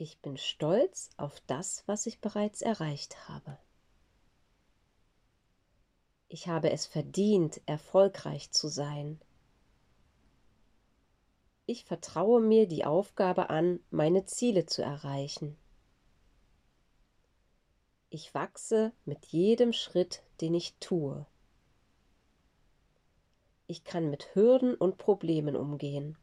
Ich bin stolz auf das, was ich bereits erreicht habe. Ich habe es verdient, erfolgreich zu sein. Ich vertraue mir die Aufgabe an, meine Ziele zu erreichen. Ich wachse mit jedem Schritt, den ich tue. Ich kann mit Hürden und Problemen umgehen.